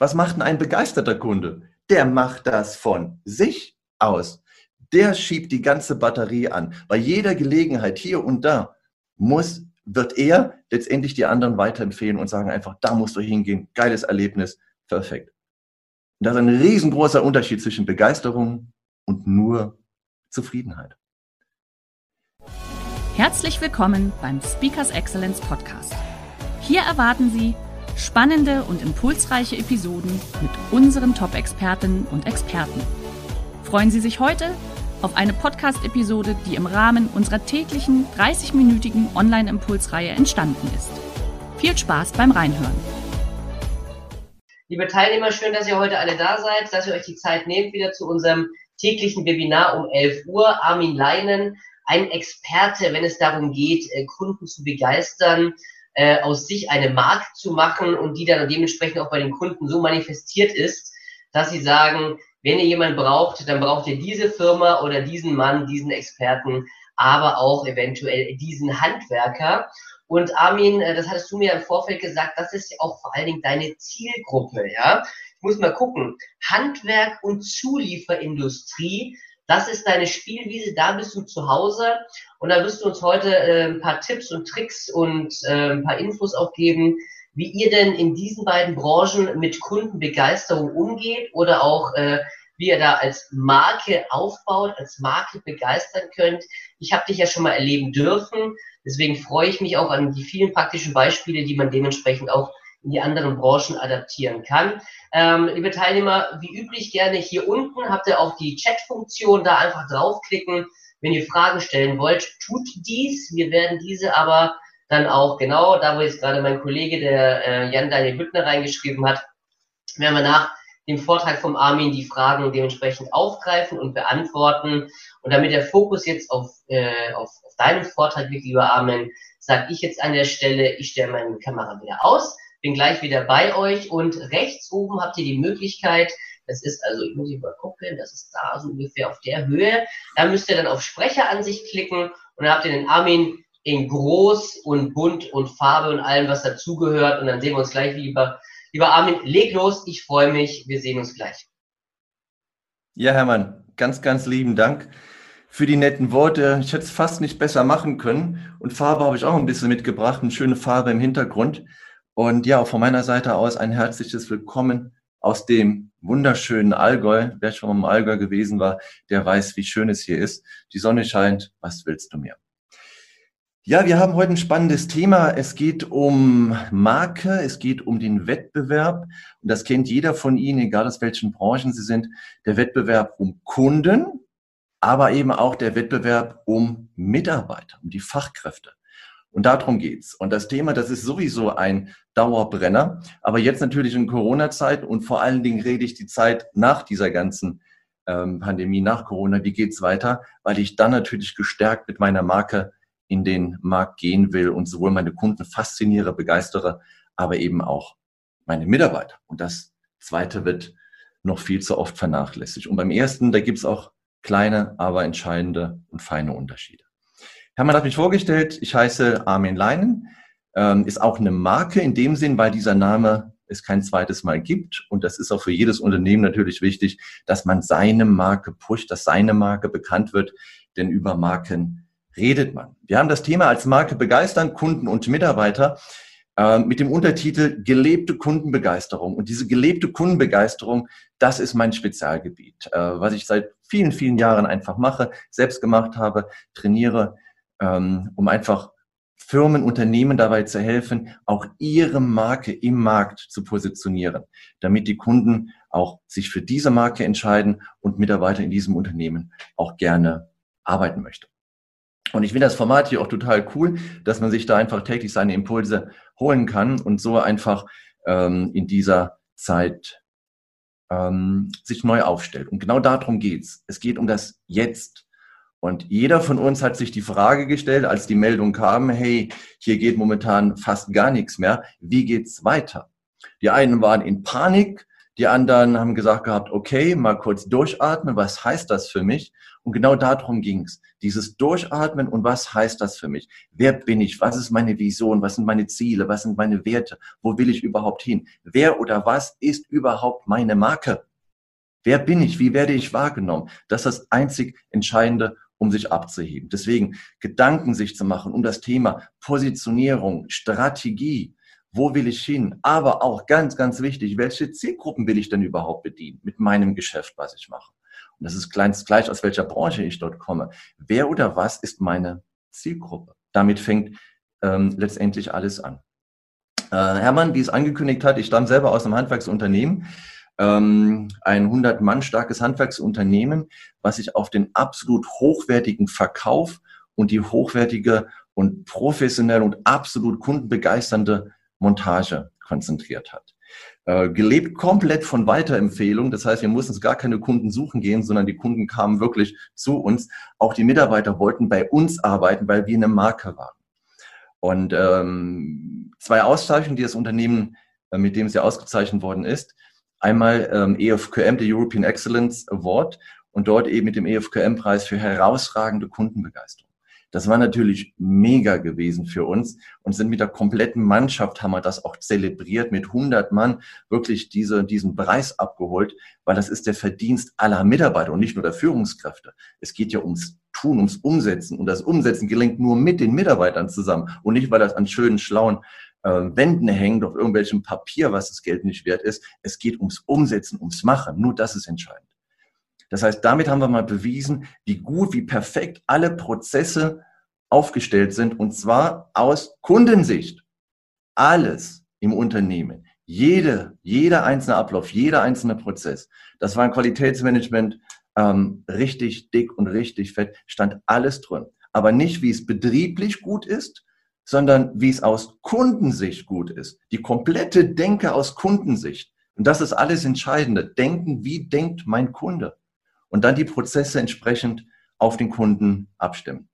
Was macht denn ein begeisterter Kunde? Der macht das von sich aus. Der schiebt die ganze Batterie an. Bei jeder Gelegenheit hier und da muss, wird er letztendlich die anderen weiterempfehlen und sagen einfach, da musst du hingehen. Geiles Erlebnis. Perfekt. Und das ist ein riesengroßer Unterschied zwischen Begeisterung und nur Zufriedenheit. Herzlich willkommen beim Speakers Excellence Podcast. Hier erwarten Sie Spannende und impulsreiche Episoden mit unseren Top-Expertinnen und Experten. Freuen Sie sich heute auf eine Podcast-Episode, die im Rahmen unserer täglichen 30-minütigen Online-Impulsreihe entstanden ist. Viel Spaß beim Reinhören. Liebe Teilnehmer, schön, dass ihr heute alle da seid, dass ihr euch die Zeit nehmt, wieder zu unserem täglichen Webinar um 11 Uhr. Armin Leinen, ein Experte, wenn es darum geht, äh, Kunden zu begeistern, äh, aus sich eine Marke zu machen und die dann dementsprechend auch bei den Kunden so manifestiert ist, dass sie sagen, wenn ihr jemanden braucht, dann braucht ihr diese Firma oder diesen Mann, diesen Experten, aber auch eventuell diesen Handwerker. Und Armin, äh, das hattest du mir im Vorfeld gesagt, das ist auch vor allen Dingen deine Zielgruppe, ja. Ich muss mal gucken. Handwerk und Zulieferindustrie das ist deine Spielwiese, da bist du zu Hause und da wirst du uns heute äh, ein paar Tipps und Tricks und äh, ein paar Infos auch geben, wie ihr denn in diesen beiden Branchen mit Kundenbegeisterung umgeht oder auch äh, wie ihr da als Marke aufbaut, als Marke begeistern könnt. Ich habe dich ja schon mal erleben dürfen, deswegen freue ich mich auch an die vielen praktischen Beispiele, die man dementsprechend auch in die anderen Branchen adaptieren kann. Ähm, liebe Teilnehmer, wie üblich gerne hier unten habt ihr auch die Chat-Funktion, da einfach draufklicken. Wenn ihr Fragen stellen wollt, tut dies. Wir werden diese aber dann auch genau, da wo jetzt gerade mein Kollege, der äh, Jan Daniel Büttner reingeschrieben hat, werden wir nach dem Vortrag vom Armin die Fragen dementsprechend aufgreifen und beantworten. Und damit der Fokus jetzt auf, äh, auf, auf deinen Vortrag liegt, lieber Armin, sage ich jetzt an der Stelle, ich stelle meine Kamera wieder aus bin gleich wieder bei euch und rechts oben habt ihr die Möglichkeit, das ist also, ich muss hier mal gucken, das ist da so ungefähr auf der Höhe. Da müsst ihr dann auf Sprecheransicht klicken und dann habt ihr den Armin in groß und bunt und Farbe und allem, was dazugehört. Und dann sehen wir uns gleich, lieber, lieber Armin. Leg los, ich freue mich, wir sehen uns gleich. Ja, Hermann, ganz, ganz lieben Dank für die netten Worte. Ich hätte es fast nicht besser machen können. Und Farbe habe ich auch ein bisschen mitgebracht, eine schöne Farbe im Hintergrund. Und ja, von meiner Seite aus ein herzliches Willkommen aus dem wunderschönen Allgäu. Wer schon mal im Allgäu gewesen war, der weiß, wie schön es hier ist. Die Sonne scheint. Was willst du mir? Ja, wir haben heute ein spannendes Thema. Es geht um Marke, es geht um den Wettbewerb. Und das kennt jeder von Ihnen, egal aus welchen Branchen Sie sind. Der Wettbewerb um Kunden, aber eben auch der Wettbewerb um Mitarbeiter, um die Fachkräfte. Und darum geht's. Und das Thema, das ist sowieso ein Dauerbrenner. Aber jetzt natürlich in Corona-Zeit und vor allen Dingen rede ich die Zeit nach dieser ganzen ähm, Pandemie, nach Corona, wie geht's weiter? Weil ich dann natürlich gestärkt mit meiner Marke in den Markt gehen will und sowohl meine Kunden fasziniere, begeistere, aber eben auch meine Mitarbeiter. Und das zweite wird noch viel zu oft vernachlässigt. Und beim ersten, da gibt's auch kleine, aber entscheidende und feine Unterschiede. Hermann hat mich vorgestellt, ich heiße Armin Leinen, ähm, ist auch eine Marke in dem Sinn, weil dieser Name es kein zweites Mal gibt. Und das ist auch für jedes Unternehmen natürlich wichtig, dass man seine Marke pusht, dass seine Marke bekannt wird, denn über Marken redet man. Wir haben das Thema als Marke begeistern, Kunden und Mitarbeiter äh, mit dem Untertitel gelebte Kundenbegeisterung. Und diese gelebte Kundenbegeisterung, das ist mein Spezialgebiet, äh, was ich seit vielen, vielen Jahren einfach mache, selbst gemacht habe, trainiere ähm, um einfach Firmen, Unternehmen dabei zu helfen, auch ihre Marke im Markt zu positionieren, damit die Kunden auch sich für diese Marke entscheiden und Mitarbeiter in diesem Unternehmen auch gerne arbeiten möchte. Und ich finde das Format hier auch total cool, dass man sich da einfach täglich seine Impulse holen kann und so einfach ähm, in dieser Zeit ähm, sich neu aufstellt. Und genau darum geht's. Es geht um das Jetzt. Und jeder von uns hat sich die Frage gestellt, als die Meldung kam, hey, hier geht momentan fast gar nichts mehr. Wie geht's weiter? Die einen waren in Panik, die anderen haben gesagt gehabt, okay, mal kurz durchatmen, was heißt das für mich? Und genau darum ging's. Dieses Durchatmen und was heißt das für mich? Wer bin ich? Was ist meine Vision? Was sind meine Ziele? Was sind meine Werte? Wo will ich überhaupt hin? Wer oder was ist überhaupt meine Marke? Wer bin ich? Wie werde ich wahrgenommen? Das ist das einzig Entscheidende, um sich abzuheben. Deswegen Gedanken sich zu machen um das Thema Positionierung, Strategie, wo will ich hin? Aber auch ganz, ganz wichtig, welche Zielgruppen will ich denn überhaupt bedienen mit meinem Geschäft, was ich mache? Und das ist gleich, aus welcher Branche ich dort komme. Wer oder was ist meine Zielgruppe? Damit fängt ähm, letztendlich alles an. Äh, Hermann, wie es angekündigt hat, ich stamme selber aus einem Handwerksunternehmen, ähm, ein 100 Mann starkes Handwerksunternehmen, was sich auf den absolut hochwertigen Verkauf und die hochwertige und professionelle und absolut kundenbegeisternde Montage konzentriert hat. Äh, gelebt komplett von Weiterempfehlung. Das heißt, wir mussten gar keine Kunden suchen gehen, sondern die Kunden kamen wirklich zu uns. Auch die Mitarbeiter wollten bei uns arbeiten, weil wir eine Marke waren. Und ähm, zwei Auszeichnungen, die das Unternehmen, äh, mit dem sie ausgezeichnet worden ist. Einmal ähm, EFQM, der European Excellence Award, und dort eben mit dem EFQM-Preis für herausragende Kundenbegeisterung. Das war natürlich mega gewesen für uns und sind mit der kompletten Mannschaft haben wir das auch zelebriert mit 100 Mann wirklich diese, diesen Preis abgeholt, weil das ist der Verdienst aller Mitarbeiter und nicht nur der Führungskräfte. Es geht ja ums Tun, ums Umsetzen und das Umsetzen gelingt nur mit den Mitarbeitern zusammen und nicht, weil das an schönen, schlauen Wänden hängt auf irgendwelchem Papier, was das Geld nicht wert ist. Es geht ums Umsetzen, ums Machen. Nur das ist entscheidend. Das heißt, damit haben wir mal bewiesen, wie gut, wie perfekt alle Prozesse aufgestellt sind und zwar aus Kundensicht. Alles im Unternehmen, jede, jeder einzelne Ablauf, jeder einzelne Prozess, das war ein Qualitätsmanagement ähm, richtig dick und richtig fett, stand alles drin. Aber nicht, wie es betrieblich gut ist, sondern wie es aus Kundensicht gut ist. Die komplette Denke aus Kundensicht. Und das ist alles Entscheidende. Denken, wie denkt mein Kunde? und dann die Prozesse entsprechend auf den Kunden abstimmen.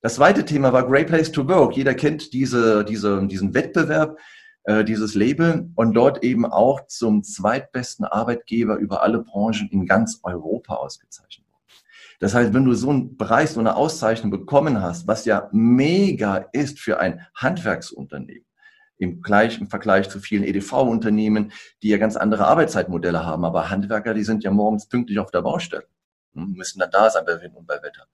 Das zweite Thema war Great Place to Work. Jeder kennt diese, diese, diesen Wettbewerb, äh, dieses Label und dort eben auch zum zweitbesten Arbeitgeber über alle Branchen in ganz Europa ausgezeichnet. Das heißt, wenn du so einen Preis, so eine Auszeichnung bekommen hast, was ja mega ist für ein Handwerksunternehmen, im, Gleich, im Vergleich zu vielen EDV-Unternehmen, die ja ganz andere Arbeitszeitmodelle haben. Aber Handwerker, die sind ja morgens pünktlich auf der Baustelle, hm, müssen dann da sein bei Wind und bei Wetter.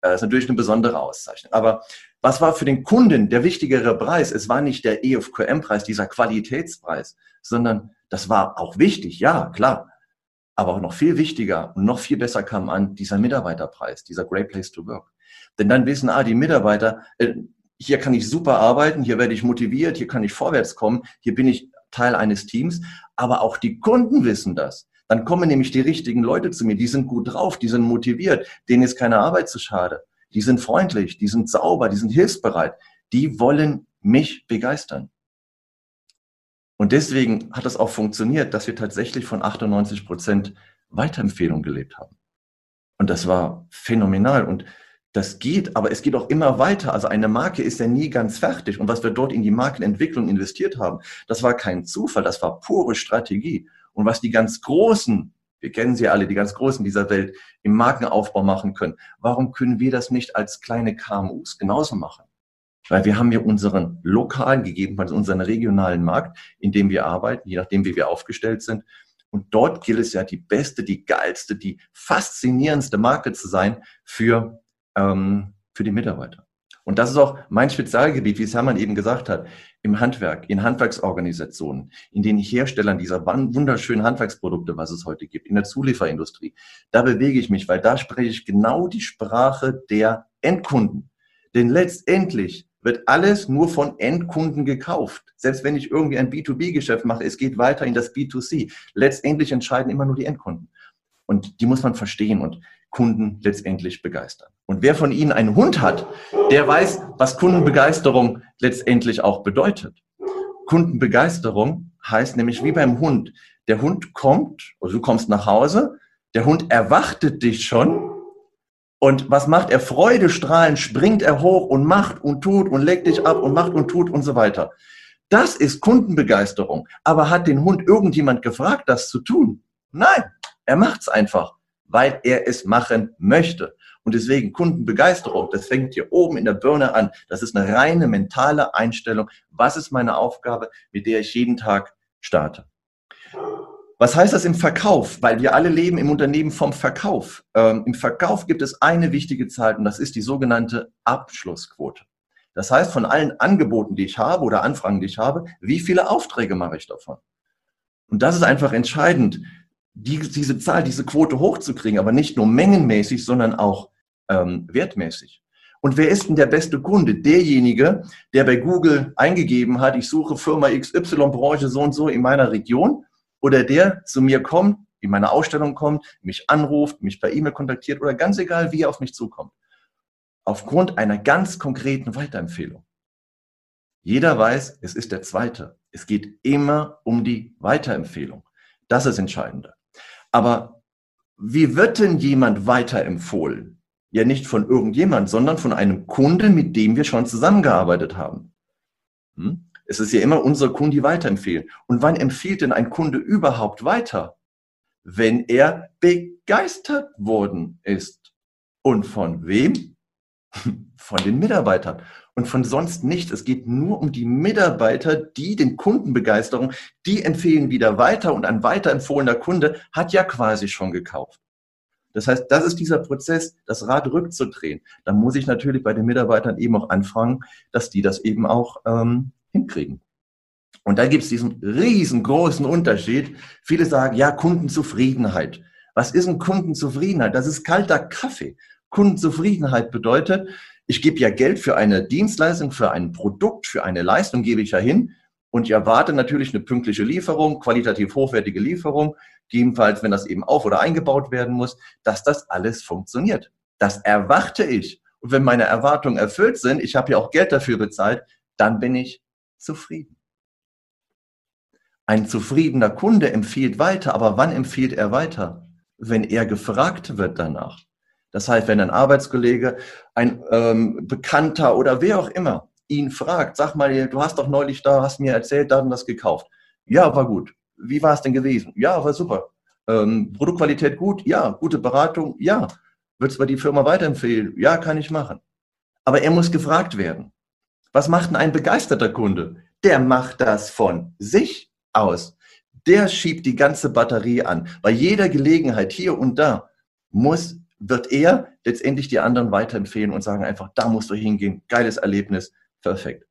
Das ist natürlich eine besondere Auszeichnung. Aber was war für den Kunden der wichtigere Preis? Es war nicht der EFQM-Preis, dieser Qualitätspreis, sondern das war auch wichtig, ja, klar. Aber auch noch viel wichtiger und noch viel besser kam an dieser Mitarbeiterpreis, dieser Great Place to Work. Denn dann wissen, ah, die Mitarbeiter, äh, hier kann ich super arbeiten, hier werde ich motiviert, hier kann ich vorwärts kommen, hier bin ich Teil eines Teams, aber auch die Kunden wissen das. Dann kommen nämlich die richtigen Leute zu mir, die sind gut drauf, die sind motiviert, denen ist keine Arbeit zu schade, die sind freundlich, die sind sauber, die sind hilfsbereit, die wollen mich begeistern. Und deswegen hat es auch funktioniert, dass wir tatsächlich von 98 Prozent Weiterempfehlung gelebt haben. Und das war phänomenal. Und das geht, aber es geht auch immer weiter. Also eine Marke ist ja nie ganz fertig. Und was wir dort in die Markenentwicklung investiert haben, das war kein Zufall, das war pure Strategie. Und was die ganz Großen, wir kennen sie alle, die ganz Großen dieser Welt, im Markenaufbau machen können, warum können wir das nicht als kleine KMUs genauso machen? Weil wir haben ja unseren lokalen, gegebenenfalls unseren regionalen Markt, in dem wir arbeiten, je nachdem, wie wir aufgestellt sind. Und dort gilt es ja, die beste, die geilste, die faszinierendste Marke zu sein für ähm, für die Mitarbeiter. Und das ist auch mein Spezialgebiet, wie es Hermann eben gesagt hat, im Handwerk, in Handwerksorganisationen, in den Herstellern dieser wunderschönen Handwerksprodukte, was es heute gibt, in der Zulieferindustrie. Da bewege ich mich, weil da spreche ich genau die Sprache der Endkunden. Denn letztendlich wird alles nur von Endkunden gekauft. Selbst wenn ich irgendwie ein B2B-Geschäft mache, es geht weiter in das B2C. Letztendlich entscheiden immer nur die Endkunden. Und die muss man verstehen. Und Kunden letztendlich begeistern. Und wer von Ihnen einen Hund hat, der weiß, was Kundenbegeisterung letztendlich auch bedeutet. Kundenbegeisterung heißt nämlich wie beim Hund. Der Hund kommt, oder du kommst nach Hause, der Hund erwartet dich schon. Und was macht er? Freudestrahlend springt er hoch und macht und tut und legt dich ab und macht und tut und so weiter. Das ist Kundenbegeisterung. Aber hat den Hund irgendjemand gefragt, das zu tun? Nein, er macht's einfach, weil er es machen möchte. Und deswegen Kundenbegeisterung, das fängt hier oben in der Birne an. Das ist eine reine mentale Einstellung. Was ist meine Aufgabe, mit der ich jeden Tag starte? Was heißt das im Verkauf? Weil wir alle leben im Unternehmen vom Verkauf. Ähm, Im Verkauf gibt es eine wichtige Zahl und das ist die sogenannte Abschlussquote. Das heißt, von allen Angeboten, die ich habe oder Anfragen, die ich habe, wie viele Aufträge mache ich davon? Und das ist einfach entscheidend, die, diese Zahl, diese Quote hochzukriegen, aber nicht nur mengenmäßig, sondern auch ähm, wertmäßig. Und wer ist denn der beste Kunde? Derjenige, der bei Google eingegeben hat, ich suche Firma XY Branche so und so in meiner Region oder der zu mir kommt, in meine Ausstellung kommt, mich anruft, mich per E-Mail kontaktiert oder ganz egal, wie er auf mich zukommt. Aufgrund einer ganz konkreten Weiterempfehlung. Jeder weiß, es ist der zweite. Es geht immer um die Weiterempfehlung. Das ist entscheidend. Aber wie wird denn jemand weiterempfohlen? Ja, nicht von irgendjemand, sondern von einem Kunde, mit dem wir schon zusammengearbeitet haben. Hm? Es ist ja immer unser Kunde, die weiterempfehlen. Und wann empfiehlt denn ein Kunde überhaupt weiter? Wenn er begeistert worden ist. Und von wem? Von den Mitarbeitern. Und von sonst nicht. Es geht nur um die Mitarbeiter, die den Kundenbegeisterung, die empfehlen wieder weiter und ein weiterempfohlener Kunde hat ja quasi schon gekauft. Das heißt, das ist dieser Prozess, das Rad rückzudrehen. Da muss ich natürlich bei den Mitarbeitern eben auch anfangen, dass die das eben auch ähm, hinkriegen. Und da gibt es diesen riesengroßen Unterschied. Viele sagen, ja, Kundenzufriedenheit. Was ist denn Kundenzufriedenheit? Das ist kalter Kaffee. Kundenzufriedenheit bedeutet, ich gebe ja Geld für eine Dienstleistung, für ein Produkt, für eine Leistung gebe ich ja hin und ich erwarte natürlich eine pünktliche Lieferung, qualitativ hochwertige Lieferung, gegebenenfalls, wenn das eben auf- oder eingebaut werden muss, dass das alles funktioniert. Das erwarte ich. Und wenn meine Erwartungen erfüllt sind, ich habe ja auch Geld dafür bezahlt, dann bin ich zufrieden. Ein zufriedener Kunde empfiehlt weiter, aber wann empfiehlt er weiter? Wenn er gefragt wird danach. Das heißt, wenn ein Arbeitskollege, ein ähm, Bekannter oder wer auch immer ihn fragt, sag mal, du hast doch neulich da, hast mir erzählt, da und das gekauft. Ja, war gut. Wie war es denn gewesen? Ja, war super. Ähm, Produktqualität gut? Ja. Gute Beratung? Ja. Würdest du die Firma weiterempfehlen? Ja, kann ich machen. Aber er muss gefragt werden. Was macht denn ein begeisterter Kunde? Der macht das von sich aus. Der schiebt die ganze Batterie an. Bei jeder Gelegenheit hier und da muss, wird er letztendlich die anderen weiterempfehlen und sagen einfach, da musst du hingehen. Geiles Erlebnis. Perfekt.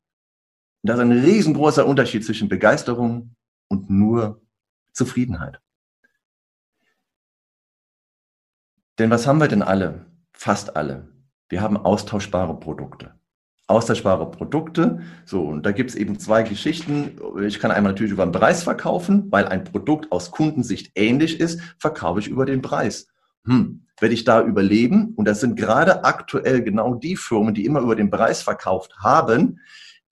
Und das ist ein riesengroßer Unterschied zwischen Begeisterung und nur Zufriedenheit. Denn was haben wir denn alle? Fast alle. Wir haben austauschbare Produkte austauschbare Produkte. So, und da gibt es eben zwei Geschichten. Ich kann einmal natürlich über den Preis verkaufen, weil ein Produkt aus Kundensicht ähnlich ist, verkaufe ich über den Preis. Hm, werde ich da überleben? Und das sind gerade aktuell genau die Firmen, die immer über den Preis verkauft haben,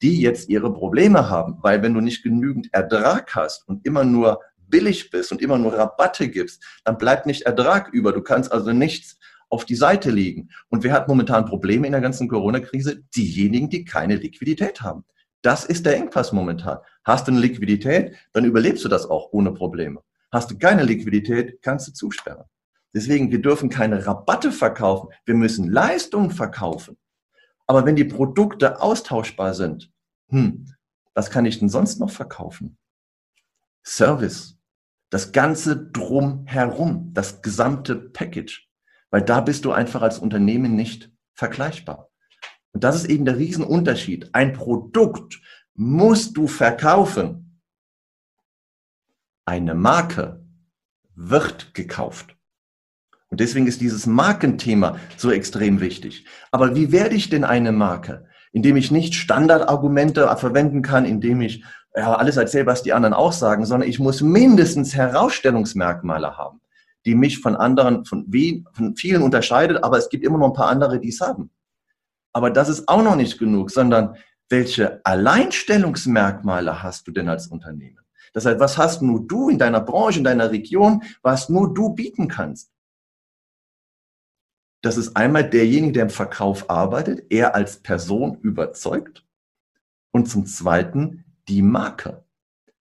die jetzt ihre Probleme haben. Weil wenn du nicht genügend Ertrag hast und immer nur billig bist und immer nur Rabatte gibst, dann bleibt nicht Ertrag über. Du kannst also nichts auf die Seite legen. Und wer hat momentan Probleme in der ganzen Corona-Krise? Diejenigen, die keine Liquidität haben. Das ist der Engpass momentan. Hast du eine Liquidität, dann überlebst du das auch ohne Probleme. Hast du keine Liquidität, kannst du zusperren. Deswegen, wir dürfen keine Rabatte verkaufen. Wir müssen Leistungen verkaufen. Aber wenn die Produkte austauschbar sind, hm, was kann ich denn sonst noch verkaufen? Service. Das ganze drumherum, das gesamte Package. Weil da bist du einfach als Unternehmen nicht vergleichbar. Und das ist eben der Riesenunterschied. Ein Produkt musst du verkaufen. Eine Marke wird gekauft. Und deswegen ist dieses Markenthema so extrem wichtig. Aber wie werde ich denn eine Marke? Indem ich nicht Standardargumente verwenden kann, indem ich ja, alles erzähle, was die anderen auch sagen, sondern ich muss mindestens Herausstellungsmerkmale haben die mich von anderen, von, wie, von vielen unterscheidet, aber es gibt immer noch ein paar andere, die es haben. Aber das ist auch noch nicht genug, sondern welche Alleinstellungsmerkmale hast du denn als Unternehmen? Das heißt, was hast nur du in deiner Branche, in deiner Region, was nur du bieten kannst? Das ist einmal derjenige, der im Verkauf arbeitet, er als Person überzeugt. Und zum Zweiten die Marke,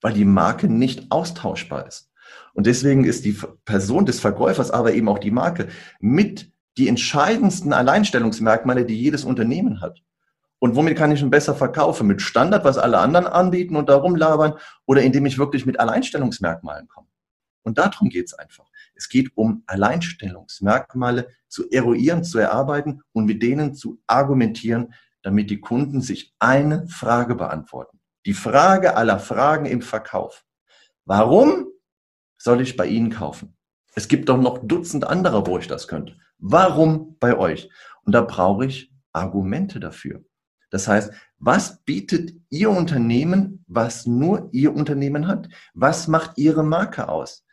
weil die Marke nicht austauschbar ist. Und deswegen ist die Person des Verkäufers, aber eben auch die Marke mit die entscheidendsten Alleinstellungsmerkmale, die jedes Unternehmen hat. Und womit kann ich ihn besser verkaufen? Mit Standard, was alle anderen anbieten und darum labern oder indem ich wirklich mit Alleinstellungsmerkmalen komme? Und darum geht es einfach. Es geht um Alleinstellungsmerkmale zu eruieren, zu erarbeiten und mit denen zu argumentieren, damit die Kunden sich eine Frage beantworten. Die Frage aller Fragen im Verkauf. Warum soll ich bei Ihnen kaufen? Es gibt doch noch Dutzend anderer, wo ich das könnte. Warum bei euch? Und da brauche ich Argumente dafür. Das heißt, was bietet Ihr Unternehmen, was nur Ihr Unternehmen hat? Was macht Ihre Marke aus?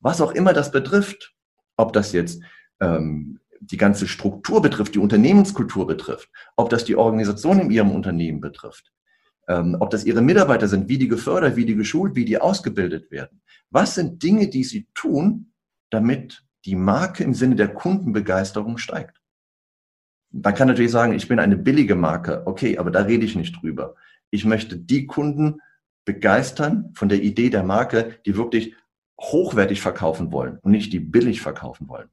Was auch immer das betrifft, ob das jetzt ähm, die ganze Struktur betrifft, die Unternehmenskultur betrifft, ob das die Organisation in Ihrem Unternehmen betrifft, ähm, ob das Ihre Mitarbeiter sind, wie die gefördert, wie die geschult, wie die ausgebildet werden. Was sind Dinge, die Sie tun, damit die Marke im Sinne der Kundenbegeisterung steigt? Man kann natürlich sagen, ich bin eine billige Marke. Okay, aber da rede ich nicht drüber. Ich möchte die Kunden begeistern von der Idee der Marke, die wirklich hochwertig verkaufen wollen und nicht die billig verkaufen wollen.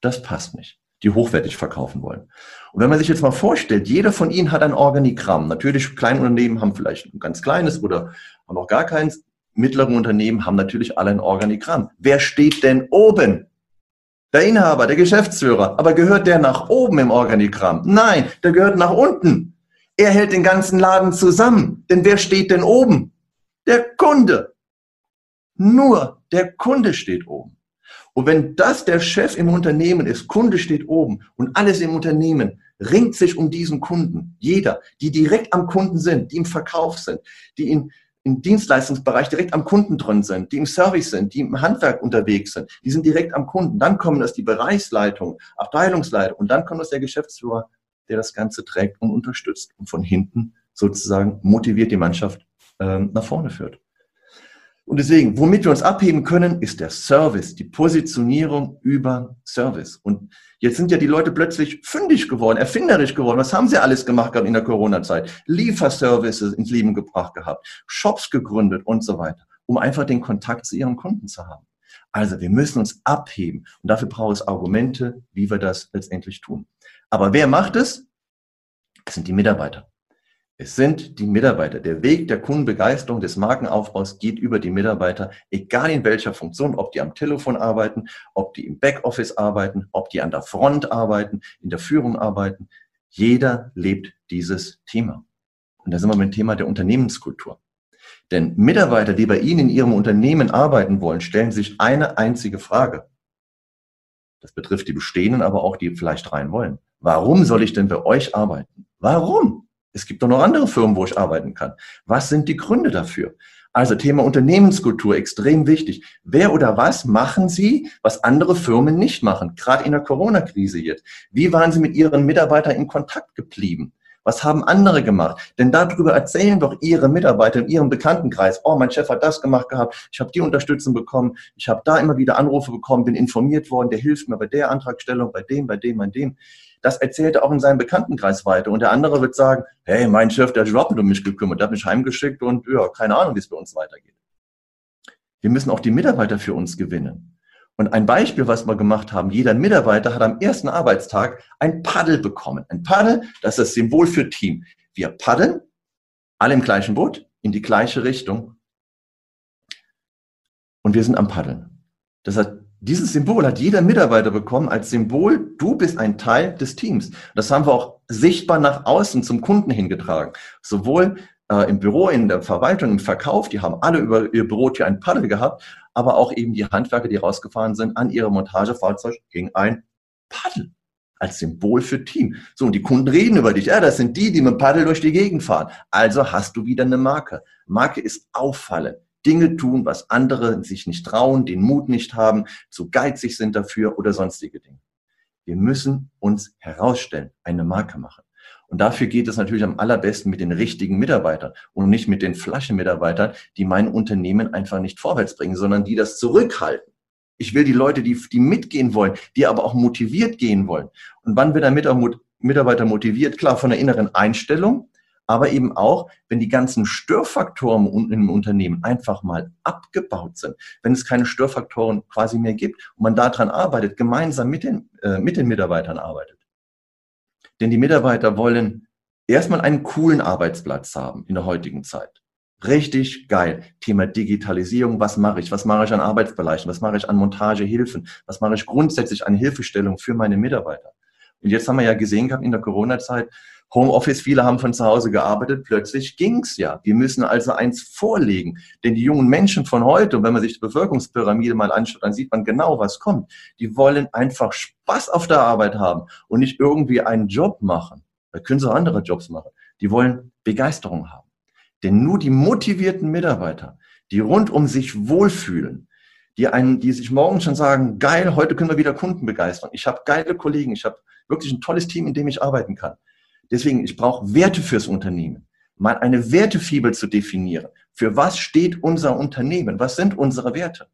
Das passt nicht. Die hochwertig verkaufen wollen. Und wenn man sich jetzt mal vorstellt, jeder von ihnen hat ein Organigramm. Natürlich, kleine Unternehmen haben vielleicht ein ganz kleines oder haben auch gar keins. Mittlere Unternehmen haben natürlich alle ein Organigramm. Wer steht denn oben? Der Inhaber, der Geschäftsführer. Aber gehört der nach oben im Organigramm? Nein, der gehört nach unten. Er hält den ganzen Laden zusammen. Denn wer steht denn oben? Der Kunde. Nur der Kunde steht oben. Und wenn das der Chef im Unternehmen ist, Kunde steht oben und alles im Unternehmen ringt sich um diesen Kunden, jeder, die direkt am Kunden sind, die im Verkauf sind, die in, im Dienstleistungsbereich direkt am Kunden drin sind, die im Service sind, die im Handwerk unterwegs sind, die sind direkt am Kunden. Dann kommen das die Bereichsleitung, Abteilungsleitung und dann kommt das der Geschäftsführer, der das Ganze trägt und unterstützt und von hinten sozusagen motiviert die Mannschaft ähm, nach vorne führt. Und deswegen, womit wir uns abheben können, ist der Service, die Positionierung über Service. Und jetzt sind ja die Leute plötzlich fündig geworden, erfinderisch geworden. Was haben sie alles gemacht gerade in der Corona-Zeit? Lieferservices ins Leben gebracht gehabt, Shops gegründet und so weiter, um einfach den Kontakt zu ihren Kunden zu haben. Also wir müssen uns abheben und dafür braucht es Argumente, wie wir das letztendlich tun. Aber wer macht es? Es sind die Mitarbeiter. Es sind die Mitarbeiter. Der Weg der Kundenbegeisterung des Markenaufbaus geht über die Mitarbeiter, egal in welcher Funktion, ob die am Telefon arbeiten, ob die im Backoffice arbeiten, ob die an der Front arbeiten, in der Führung arbeiten. Jeder lebt dieses Thema. Und da sind wir beim Thema der Unternehmenskultur. Denn Mitarbeiter, die bei Ihnen in Ihrem Unternehmen arbeiten wollen, stellen sich eine einzige Frage. Das betrifft die bestehenden, aber auch die vielleicht rein wollen. Warum soll ich denn bei euch arbeiten? Warum? Es gibt doch noch andere Firmen, wo ich arbeiten kann. Was sind die Gründe dafür? Also Thema Unternehmenskultur, extrem wichtig. Wer oder was machen Sie, was andere Firmen nicht machen? Gerade in der Corona-Krise jetzt. Wie waren Sie mit Ihren Mitarbeitern in Kontakt geblieben? Was haben andere gemacht? Denn darüber erzählen doch Ihre Mitarbeiter in Ihrem Bekanntenkreis. Oh, mein Chef hat das gemacht gehabt. Ich habe die Unterstützung bekommen. Ich habe da immer wieder Anrufe bekommen, bin informiert worden. Der hilft mir bei der Antragstellung, bei dem, bei dem, bei dem. Das erzählt er auch in seinem Bekanntenkreis weiter. Und der andere wird sagen, hey, mein Chef, der hat überhaupt nicht um mich gekümmert, der hat mich heimgeschickt und ja, keine Ahnung, wie es bei uns weitergeht. Wir müssen auch die Mitarbeiter für uns gewinnen. Und ein Beispiel, was wir gemacht haben, jeder Mitarbeiter hat am ersten Arbeitstag ein Paddel bekommen. Ein Paddel, das ist das Symbol für Team. Wir paddeln, alle im gleichen Boot, in die gleiche Richtung. Und wir sind am Paddeln. Das heißt, dieses Symbol hat jeder Mitarbeiter bekommen als Symbol, du bist ein Teil des Teams. Das haben wir auch sichtbar nach außen zum Kunden hingetragen. Sowohl äh, im Büro, in der Verwaltung, im Verkauf, die haben alle über ihr Büro hier ein Paddel gehabt, aber auch eben die Handwerker, die rausgefahren sind, an ihrem Montagefahrzeug ging ein Paddel als Symbol für Team. So, und die Kunden reden über dich. Ja, das sind die, die mit dem Paddel durch die Gegend fahren. Also hast du wieder eine Marke. Marke ist auffallend. Dinge tun, was andere sich nicht trauen, den Mut nicht haben, zu geizig sind dafür oder sonstige Dinge. Wir müssen uns herausstellen, eine Marke machen. Und dafür geht es natürlich am allerbesten mit den richtigen Mitarbeitern und nicht mit den Flaschenmitarbeitern, die mein Unternehmen einfach nicht vorwärts bringen, sondern die das zurückhalten. Ich will die Leute, die, die mitgehen wollen, die aber auch motiviert gehen wollen. Und wann wird ein Mitarbeiter motiviert? Klar, von der inneren Einstellung, aber eben auch, wenn die ganzen Störfaktoren im Unternehmen einfach mal abgebaut sind, wenn es keine Störfaktoren quasi mehr gibt und man daran arbeitet, gemeinsam mit den, äh, mit den Mitarbeitern arbeitet. Denn die Mitarbeiter wollen erstmal einen coolen Arbeitsplatz haben in der heutigen Zeit. Richtig geil. Thema Digitalisierung. Was mache ich? Was mache ich an Arbeitsbereichen? Was mache ich an Montagehilfen? Was mache ich grundsätzlich an Hilfestellung für meine Mitarbeiter? Und jetzt haben wir ja gesehen gehabt in der Corona-Zeit, Homeoffice, viele haben von zu Hause gearbeitet, plötzlich ging's ja. Wir müssen also eins vorlegen. Denn die jungen Menschen von heute, und wenn man sich die Bevölkerungspyramide mal anschaut, dann sieht man genau, was kommt. Die wollen einfach Spaß auf der Arbeit haben und nicht irgendwie einen Job machen. Da können sie auch andere Jobs machen. Die wollen Begeisterung haben. Denn nur die motivierten Mitarbeiter, die rund um sich wohlfühlen, die einen, die sich morgen schon sagen, geil, heute können wir wieder Kunden begeistern. Ich habe geile Kollegen, ich habe wirklich ein tolles Team, in dem ich arbeiten kann. Deswegen, ich brauche Werte fürs Unternehmen. Mal eine Wertefibel zu definieren. Für was steht unser Unternehmen? Was sind unsere Werte?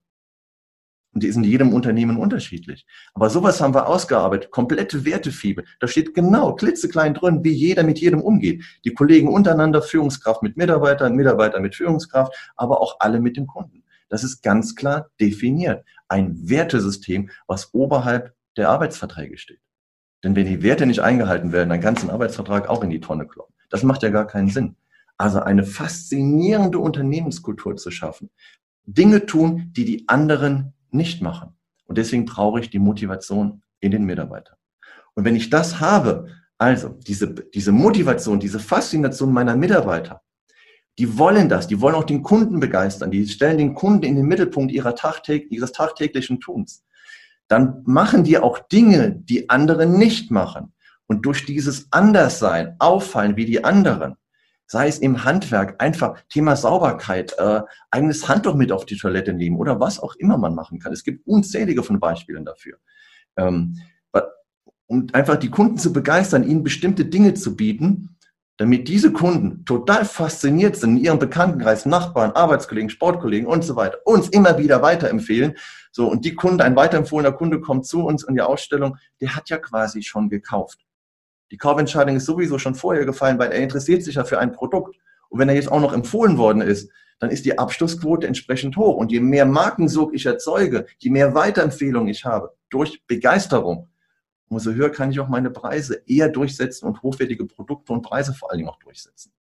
Und die sind in jedem Unternehmen unterschiedlich. Aber sowas haben wir ausgearbeitet. Komplette Wertefibel. Da steht genau klitzeklein drin, wie jeder mit jedem umgeht. Die Kollegen untereinander, Führungskraft mit Mitarbeitern, Mitarbeiter mit Führungskraft, aber auch alle mit dem Kunden. Das ist ganz klar definiert. Ein Wertesystem, was oberhalb der Arbeitsverträge steht. Denn wenn die Werte nicht eingehalten werden, dann kannst du einen Arbeitsvertrag auch in die Tonne kloppen. Das macht ja gar keinen Sinn. Also eine faszinierende Unternehmenskultur zu schaffen. Dinge tun, die die anderen nicht machen. Und deswegen brauche ich die Motivation in den Mitarbeitern. Und wenn ich das habe, also diese, diese Motivation, diese Faszination meiner Mitarbeiter, die wollen das, die wollen auch den Kunden begeistern, die stellen den Kunden in den Mittelpunkt ihrer tagtäg ihres tagtäglichen Tuns dann machen die auch Dinge, die andere nicht machen. Und durch dieses Anderssein auffallen wie die anderen, sei es im Handwerk, einfach Thema Sauberkeit, äh, eigenes Handtuch mit auf die Toilette nehmen oder was auch immer man machen kann. Es gibt unzählige von Beispielen dafür. Ähm, um einfach die Kunden zu begeistern, ihnen bestimmte Dinge zu bieten, damit diese Kunden total fasziniert sind, in ihrem Bekanntenkreis, Nachbarn, Arbeitskollegen, Sportkollegen und so weiter, uns immer wieder weiterempfehlen. So, und die Kunde, ein weiterempfohlener Kunde kommt zu uns in die Ausstellung, der hat ja quasi schon gekauft. Die Kaufentscheidung ist sowieso schon vorher gefallen, weil er interessiert sich ja für ein Produkt. Und wenn er jetzt auch noch empfohlen worden ist, dann ist die Abschlussquote entsprechend hoch. Und je mehr Markensog ich erzeuge, je mehr Weiterempfehlungen ich habe durch Begeisterung, umso höher kann ich auch meine Preise eher durchsetzen und hochwertige Produkte und Preise vor allen Dingen auch durchsetzen.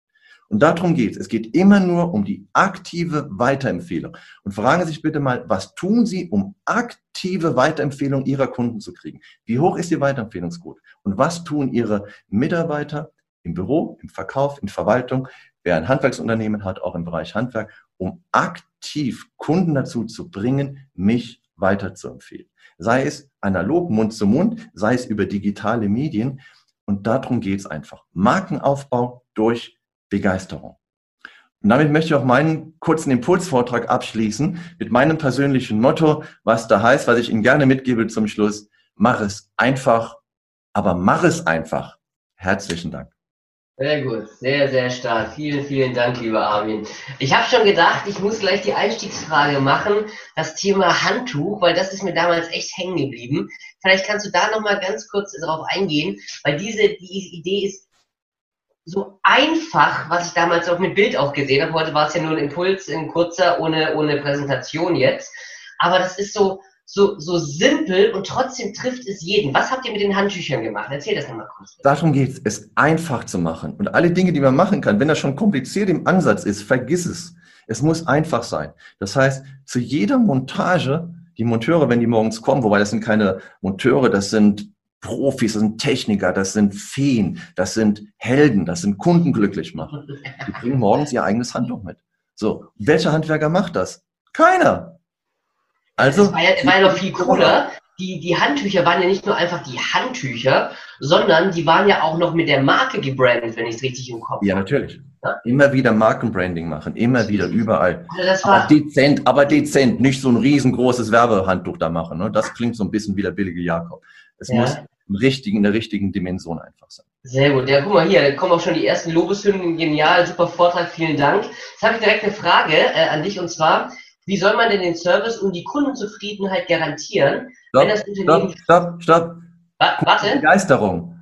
Und darum geht es. Es geht immer nur um die aktive Weiterempfehlung. Und fragen Sie sich bitte mal, was tun Sie, um aktive Weiterempfehlung Ihrer Kunden zu kriegen? Wie hoch ist die Weiterempfehlungsquote? Und was tun Ihre Mitarbeiter im Büro, im Verkauf, in Verwaltung, wer ein Handwerksunternehmen hat, auch im Bereich Handwerk, um aktiv Kunden dazu zu bringen, mich weiterzuempfehlen? sei es analog, Mund zu Mund, sei es über digitale Medien. Und darum geht es einfach. Markenaufbau durch Begeisterung. Und damit möchte ich auch meinen kurzen Impulsvortrag abschließen mit meinem persönlichen Motto, was da heißt, was ich Ihnen gerne mitgebe zum Schluss. Mach es einfach, aber mach es einfach. Herzlichen Dank. Sehr gut, sehr, sehr stark. Vielen, vielen Dank, lieber Armin. Ich habe schon gedacht, ich muss gleich die Einstiegsfrage machen, das Thema Handtuch, weil das ist mir damals echt hängen geblieben. Vielleicht kannst du da nochmal ganz kurz darauf eingehen, weil diese die Idee ist so einfach, was ich damals auch mit Bild auch gesehen habe. Heute war es ja nur ein Impuls, ein kurzer, ohne, ohne Präsentation jetzt. Aber das ist so, so, so simpel und trotzdem trifft es jeden. Was habt ihr mit den Handtüchern gemacht? Erzähl das nochmal kurz. Darum geht es, es einfach zu machen. Und alle Dinge, die man machen kann, wenn das schon kompliziert im Ansatz ist, vergiss es. Es muss einfach sein. Das heißt, zu jeder Montage, die Monteure, wenn die morgens kommen, wobei das sind keine Monteure, das sind Profis, das sind Techniker, das sind Feen, das sind Helden, das sind Kunden glücklich machen. Die bringen morgens ihr eigenes Handtuch mit. So, welcher Handwerker macht das? Keiner. Also, es war ja, war ja noch viel cooler. Die, die Handtücher waren ja nicht nur einfach die Handtücher, sondern die waren ja auch noch mit der Marke gebrandet, wenn ich es richtig im Kopf habe. Ja, natürlich. Ja? Immer wieder Markenbranding machen, immer wieder, überall. Also aber dezent, aber dezent, nicht so ein riesengroßes Werbehandtuch da machen. Ne? Das klingt so ein bisschen wie der billige Jakob. Es ja. muss richtigen, in der richtigen Dimension einfach sein. Sehr gut. Ja, guck mal hier, da kommen auch schon die ersten Lobeshymnen. Genial, super Vortrag, vielen Dank. Jetzt habe ich direkt eine Frage äh, an dich und zwar, wie soll man denn den Service und die Kundenzufriedenheit garantieren, stopp, wenn das Unternehmen... Stopp, stopp, stopp. Wa warte. Begeisterung.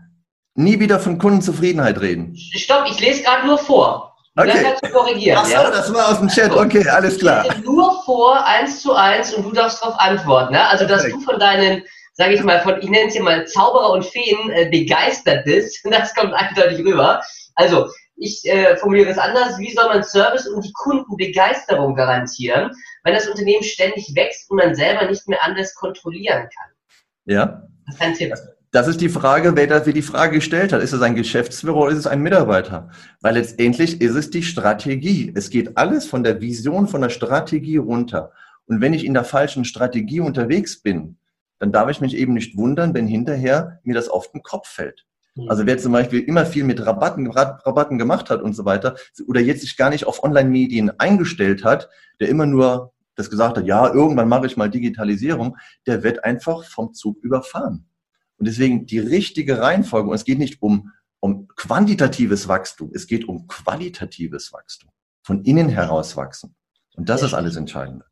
Nie wieder von Kundenzufriedenheit reden. Stopp, ich lese gerade nur vor. Okay. Dann kannst du korrigieren. Ach so, ja? das war aus dem Chat. Okay, alles klar. Ich lese nur vor, eins zu eins, und du darfst darauf antworten. Ne? Also, dass Perfekt. du von deinen sage ich mal, von, ich nenne es hier mal Zauberer und Feen äh, begeistert bist. Das kommt eindeutig rüber. Also, ich äh, formuliere es anders. Wie soll man Service und die Kundenbegeisterung garantieren, wenn das Unternehmen ständig wächst und man selber nicht mehr anders kontrollieren kann? Ja. Das ist ein Tipp. Das ist die Frage, wer dafür die Frage gestellt hat. Ist es ein Geschäftsführer oder ist es ein Mitarbeiter? Weil letztendlich ist es die Strategie. Es geht alles von der Vision, von der Strategie runter. Und wenn ich in der falschen Strategie unterwegs bin, dann darf ich mich eben nicht wundern, wenn hinterher mir das auf den Kopf fällt. Mhm. Also wer zum Beispiel immer viel mit Rabatten, Rabatten gemacht hat und so weiter, oder jetzt sich gar nicht auf Online-Medien eingestellt hat, der immer nur das gesagt hat, ja, irgendwann mache ich mal Digitalisierung, der wird einfach vom Zug überfahren. Und deswegen die richtige Reihenfolge, und es geht nicht um, um quantitatives Wachstum, es geht um qualitatives Wachstum. Von innen heraus wachsen. Und das ist alles Entscheidende.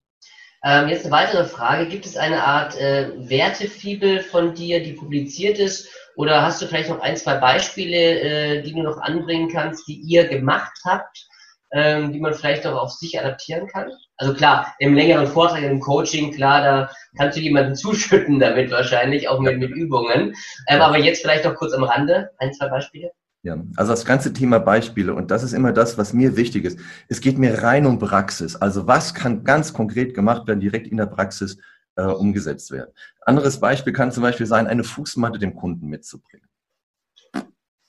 Ähm, jetzt eine weitere Frage. Gibt es eine Art äh, Wertefibel von dir, die publiziert ist? Oder hast du vielleicht noch ein, zwei Beispiele, äh, die du noch anbringen kannst, die ihr gemacht habt, ähm, die man vielleicht auch auf sich adaptieren kann? Also klar, im längeren Vortrag, im Coaching, klar, da kannst du jemanden zuschütten damit wahrscheinlich, auch mit, mit Übungen. Ähm, aber jetzt vielleicht noch kurz am Rande, ein, zwei Beispiele. Ja, also das ganze Thema Beispiele und das ist immer das, was mir wichtig ist. Es geht mir rein um Praxis. Also was kann ganz konkret gemacht werden, direkt in der Praxis äh, umgesetzt werden. Anderes Beispiel kann zum Beispiel sein, eine Fußmatte dem Kunden mitzubringen.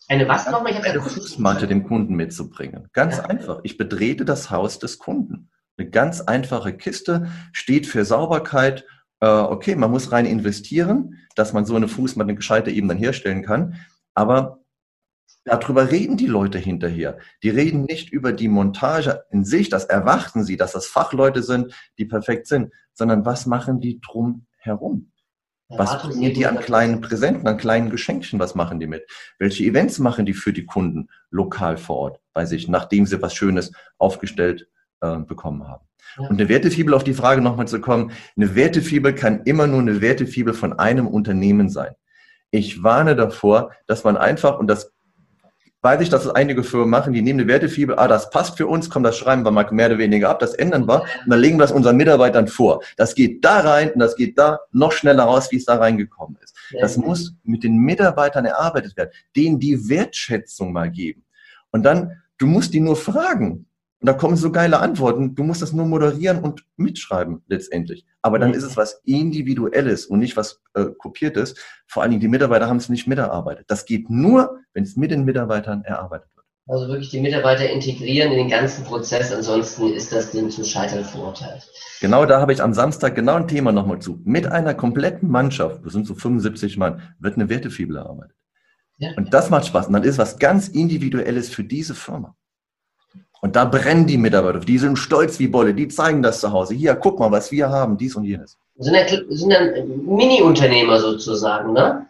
Eine was nochmal? Ich eine Fußmatte dem Kunden mitzubringen. Ganz ja. einfach. Ich betrete das Haus des Kunden. Eine ganz einfache Kiste steht für Sauberkeit. Äh, okay, man muss rein investieren, dass man so eine Fußmatte gescheite eben dann herstellen kann. Aber Darüber reden die Leute hinterher. Die reden nicht über die Montage in sich, das erwarten sie, dass das Fachleute sind, die perfekt sind, sondern was machen die drum herum? Was bringen die an kleinen Präsenten, an kleinen Geschenkchen, was machen die mit? Welche Events machen die für die Kunden lokal vor Ort bei sich, nachdem sie was Schönes aufgestellt äh, bekommen haben? Ja. Und eine Wertefibel, auf die Frage nochmal zu kommen, eine Wertefibel kann immer nur eine Wertefibel von einem Unternehmen sein. Ich warne davor, dass man einfach, und das weiß ich, dass es einige Firmen machen, die nehmen eine Wertefibel, ah, das passt für uns, komm, das schreiben wir mal mehr oder weniger ab, das ändern wir und dann legen wir das unseren Mitarbeitern vor. Das geht da rein und das geht da noch schneller raus, wie es da reingekommen ist. Das muss mit den Mitarbeitern erarbeitet werden, denen die Wertschätzung mal geben. Und dann, du musst die nur fragen. Und da kommen so geile Antworten. Du musst das nur moderieren und mitschreiben letztendlich. Aber dann ist es was Individuelles und nicht was äh, Kopiertes. Vor allen Dingen die Mitarbeiter haben es nicht mitarbeitet. Das geht nur, wenn es mit den Mitarbeitern erarbeitet wird. Also wirklich die Mitarbeiter integrieren in den ganzen Prozess, ansonsten ist das Ding zum Scheitern verurteilt. Genau da habe ich am Samstag genau ein Thema nochmal zu. Mit einer kompletten Mannschaft, das sind so 75 Mann, wird eine Wertefibel erarbeitet. Ja. Und das macht Spaß. Und dann ist was ganz Individuelles für diese Firma. Und da brennen die Mitarbeiter. Die sind stolz wie Bolle. Die zeigen das zu Hause. Hier, guck mal, was wir haben, dies und jenes. Sind dann, sind dann Mini-Unternehmer sozusagen, ne?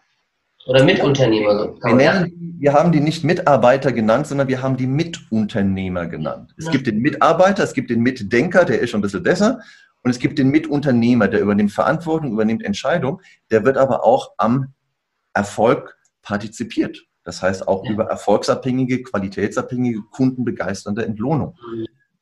Oder Mitunternehmer. Wir, nennen, wir haben die nicht Mitarbeiter genannt, sondern wir haben die Mitunternehmer genannt. Es ja. gibt den Mitarbeiter, es gibt den Mitdenker, der ist schon ein bisschen besser. Und es gibt den Mitunternehmer, der übernimmt Verantwortung, übernimmt Entscheidung. Der wird aber auch am Erfolg partizipiert. Das heißt auch ja. über erfolgsabhängige, qualitätsabhängige, kundenbegeisternde Entlohnung.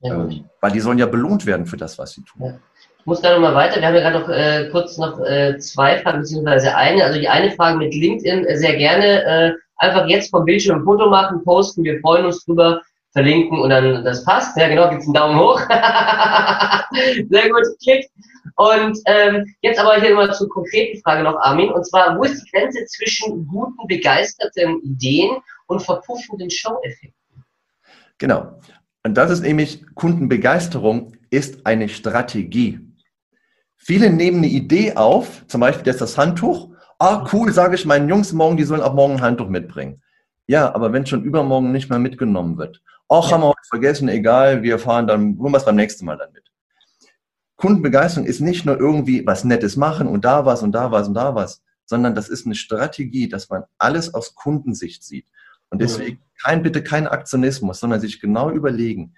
Ja, ähm, weil die sollen ja belohnt werden für das, was sie tun. Ja. Ich muss da nochmal weiter. Wir haben ja gerade noch äh, kurz noch äh, zwei Fragen, beziehungsweise eine. Also die eine Frage mit LinkedIn äh, sehr gerne. Äh, einfach jetzt vom Bildschirm ein Foto machen, posten. Wir freuen uns drüber, verlinken und dann das passt. Ja, genau, gibt's einen Daumen hoch. sehr gut, klickt. Und ähm, jetzt aber hier mal zur konkreten Frage noch, Armin. Und zwar, wo ist die Grenze zwischen guten, begeisterten Ideen und verpuffenden Show-Effekten? Genau. Und das ist nämlich, Kundenbegeisterung ist eine Strategie. Viele nehmen eine Idee auf, zum Beispiel das, das Handtuch. Ah, cool, sage ich meinen Jungs morgen, die sollen auch morgen ein Handtuch mitbringen. Ja, aber wenn schon übermorgen nicht mehr mitgenommen wird. Ach, ja. haben wir heute vergessen, egal, wir fahren dann, holen wir es beim nächsten Mal dann mit. Kundenbegeisterung ist nicht nur irgendwie was Nettes machen und da was und da was und da was, sondern das ist eine Strategie, dass man alles aus Kundensicht sieht. Und deswegen kein, bitte kein Aktionismus, sondern sich genau überlegen,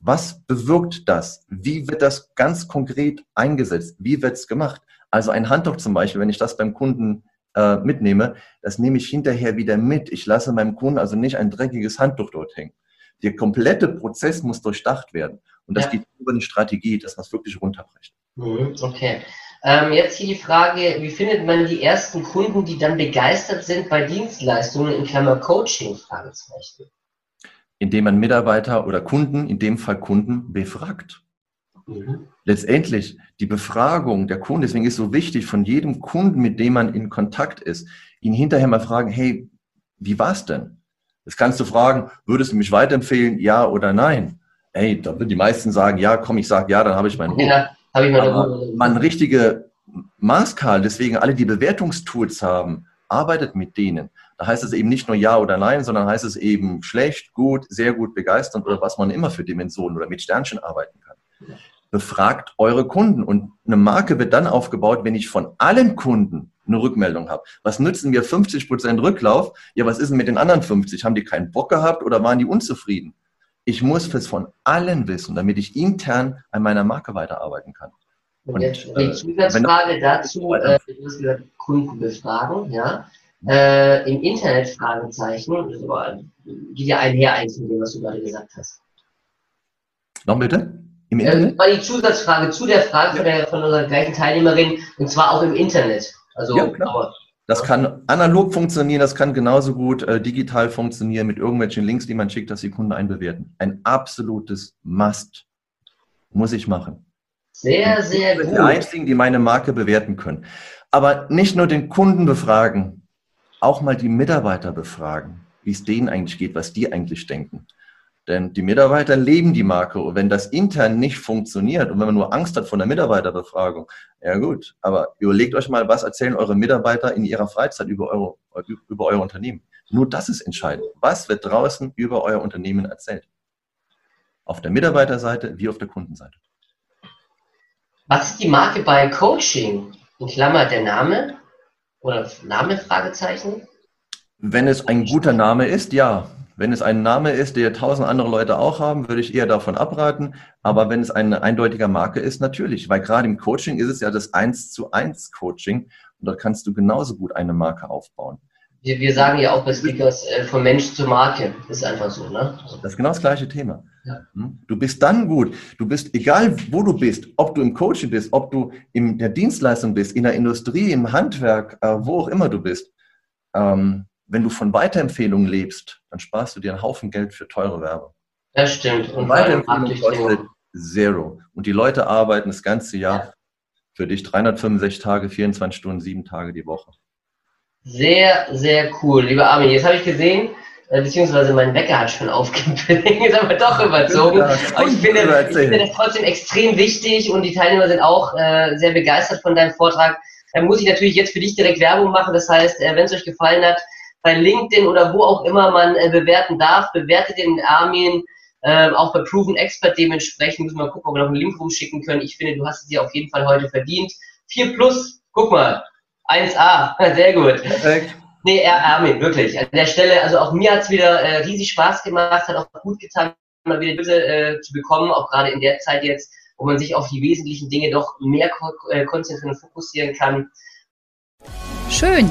was bewirkt das? Wie wird das ganz konkret eingesetzt? Wie wird es gemacht? Also ein Handtuch zum Beispiel, wenn ich das beim Kunden äh, mitnehme, das nehme ich hinterher wieder mit. Ich lasse meinem Kunden also nicht ein dreckiges Handtuch dort hängen. Der komplette Prozess muss durchdacht werden. Und das ja. geht über eine Strategie, dass man es wirklich runterbricht. Mhm, okay. Ähm, jetzt hier die Frage, wie findet man die ersten Kunden, die dann begeistert sind bei Dienstleistungen in Klammer Coaching? Fragezeichen. Indem man Mitarbeiter oder Kunden, in dem Fall Kunden, befragt. Mhm. Letztendlich die Befragung der Kunden, deswegen ist es so wichtig, von jedem Kunden, mit dem man in Kontakt ist, ihn hinterher mal fragen, hey, wie war es denn? Das kannst du fragen, würdest du mich weiterempfehlen, ja oder nein? Hey, da würden die meisten sagen, ja, komm, ich sage ja, dann habe ich meinen Ruhe. Ja. Habe ich mal Aber man richtige Maßkal, deswegen alle, die Bewertungstools haben, arbeitet mit denen. Da heißt es eben nicht nur Ja oder Nein, sondern heißt es eben schlecht, gut, sehr gut, begeisternd oder was man immer für Dimensionen oder mit Sternchen arbeiten kann. Befragt eure Kunden und eine Marke wird dann aufgebaut, wenn ich von allen Kunden eine Rückmeldung habe. Was nützen mir 50 Prozent Rücklauf? Ja, was ist denn mit den anderen 50? Haben die keinen Bock gehabt oder waren die unzufrieden? Ich muss es von allen wissen, damit ich intern an meiner Marke weiterarbeiten kann. Und, jetzt die äh, Zusatzfrage dazu, äh, du hast gesagt, Kunden befragen, ja. Äh, Im Internet Fragezeichen, das geht ja einher eigentlich mit dem, was du gerade gesagt hast. Noch bitte? Im äh, Internet? Äh, war die Zusatzfrage zu der Frage von, der, von unserer gleichen Teilnehmerin, und zwar auch im Internet. Also, ja, klar. Das kann analog funktionieren, das kann genauso gut äh, digital funktionieren mit irgendwelchen Links, die man schickt, dass die Kunden einbewerten. Ein absolutes Must muss ich machen. Sehr, sehr gut. Die einzigen, die meine Marke bewerten können. Aber nicht nur den Kunden befragen, auch mal die Mitarbeiter befragen, wie es denen eigentlich geht, was die eigentlich denken. Denn die Mitarbeiter leben die Marke. Und wenn das intern nicht funktioniert und wenn man nur Angst hat vor der Mitarbeiterbefragung, ja gut, aber überlegt euch mal, was erzählen eure Mitarbeiter in ihrer Freizeit über, eure, über euer Unternehmen. Nur das ist entscheidend. Was wird draußen über euer Unternehmen erzählt? Auf der Mitarbeiterseite wie auf der Kundenseite. Was ist die Marke bei Coaching? In Klammer der Name? Oder Name? Fragezeichen? Wenn es ein guter Name ist, ja. Wenn es ein Name ist, der tausend andere Leute auch haben, würde ich eher davon abraten. Aber wenn es eine eindeutige Marke ist, natürlich. Weil gerade im Coaching ist es ja das Eins zu eins Coaching. Und dort kannst du genauso gut eine Marke aufbauen. Wir, wir sagen ja auch bei Speakers äh, von Mensch zu Marke. Ist einfach so, ne? Das ist genau das gleiche Thema. Ja. Hm? Du bist dann gut. Du bist, egal wo du bist, ob du im Coaching bist, ob du in der Dienstleistung bist, in der Industrie, im Handwerk, äh, wo auch immer du bist. Ähm, wenn du von Weiterempfehlungen lebst, dann sparst du dir einen Haufen Geld für teure Werbung. Das stimmt. Und Weiterempfehlung kostet zero. Und die Leute arbeiten das ganze Jahr ja. für dich 365 Tage, 24 Stunden, sieben Tage die Woche. Sehr, sehr cool. Lieber Armin, jetzt habe ich gesehen, äh, beziehungsweise mein Wecker hat schon aufgepinnt, ist aber doch überzogen. Ja, aber ich finde, ich finde das trotzdem extrem wichtig und die Teilnehmer sind auch äh, sehr begeistert von deinem Vortrag. Da muss ich natürlich jetzt für dich direkt Werbung machen. Das heißt, äh, wenn es euch gefallen hat, bei LinkedIn oder wo auch immer man äh, bewerten darf. Bewertet den Armin äh, auch bei Proven Expert dementsprechend. Müssen wir gucken, ob wir noch einen Link rumschicken können. Ich finde, du hast es dir auf jeden Fall heute verdient. 4 plus, guck mal. 1A, sehr gut. Perfekt. Nee, Armin, wirklich. An der Stelle, also auch mir hat es wieder äh, riesig Spaß gemacht, hat auch gut getan, mal wieder Bitte äh, zu bekommen, auch gerade in der Zeit jetzt, wo man sich auf die wesentlichen Dinge doch mehr ko äh, konzentrieren und fokussieren kann. Schön,